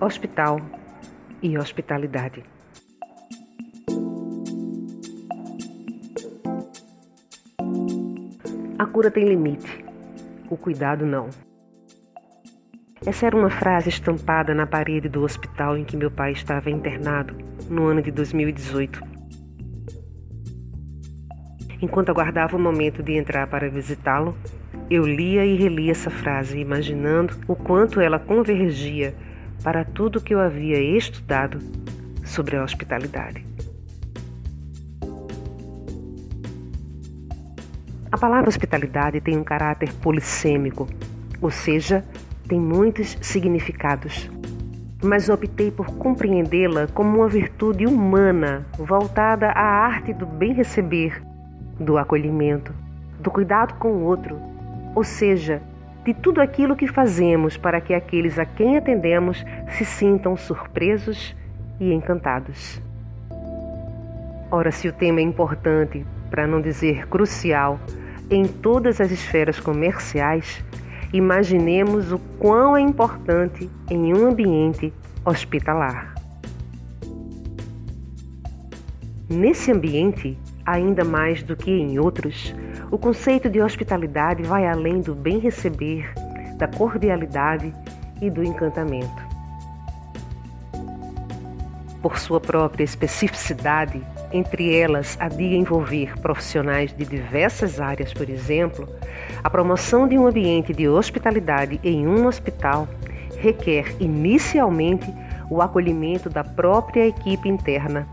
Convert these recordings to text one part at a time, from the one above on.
hospital e hospitalidade. A cura tem limite, o cuidado não. Essa era uma frase estampada na parede do hospital em que meu pai estava internado no ano de 2018. Enquanto aguardava o momento de entrar para visitá-lo, eu lia e relia essa frase, imaginando o quanto ela convergia para tudo que eu havia estudado sobre a hospitalidade. A palavra hospitalidade tem um caráter polissêmico, ou seja, tem muitos significados. Mas optei por compreendê-la como uma virtude humana voltada à arte do bem receber, do acolhimento, do cuidado com o outro, ou seja, de tudo aquilo que fazemos para que aqueles a quem atendemos se sintam surpresos e encantados. Ora, se o tema é importante, para não dizer crucial, em todas as esferas comerciais, imaginemos o quão é importante em um ambiente hospitalar. Nesse ambiente, ainda mais do que em outros, o conceito de hospitalidade vai além do bem receber, da cordialidade e do encantamento. Por sua própria especificidade, entre elas a de envolver profissionais de diversas áreas, por exemplo, a promoção de um ambiente de hospitalidade em um hospital requer inicialmente o acolhimento da própria equipe interna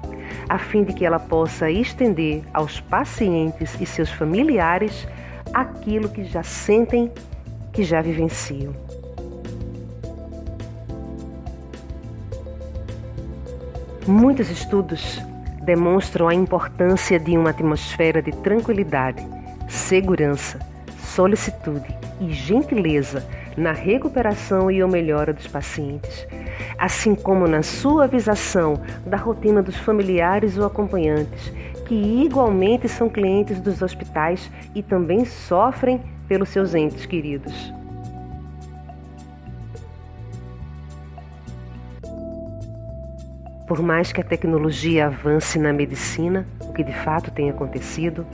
a fim de que ela possa estender aos pacientes e seus familiares aquilo que já sentem, que já vivenciam. Muitos estudos demonstram a importância de uma atmosfera de tranquilidade, segurança, solicitude e gentileza na recuperação e ou melhora dos pacientes, assim como na suavização da rotina dos familiares ou acompanhantes, que igualmente são clientes dos hospitais e também sofrem pelos seus entes queridos. Por mais que a tecnologia avance na medicina, o que de fato tem acontecido,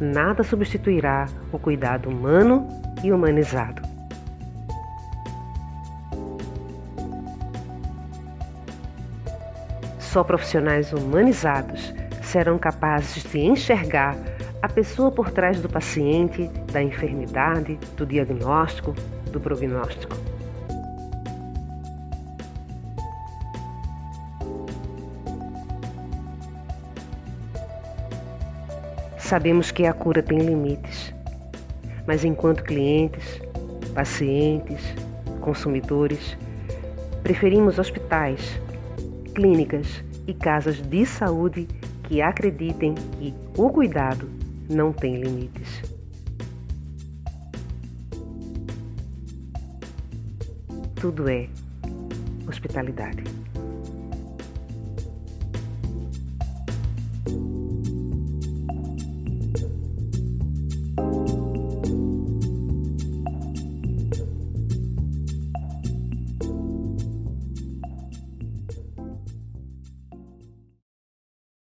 nada substituirá o cuidado humano e humanizado. Só profissionais humanizados serão capazes de enxergar a pessoa por trás do paciente, da enfermidade, do diagnóstico, do prognóstico. Sabemos que a cura tem limites, mas enquanto clientes, pacientes, consumidores, preferimos hospitais clínicas e casas de saúde que acreditem que o cuidado não tem limites. Tudo é hospitalidade.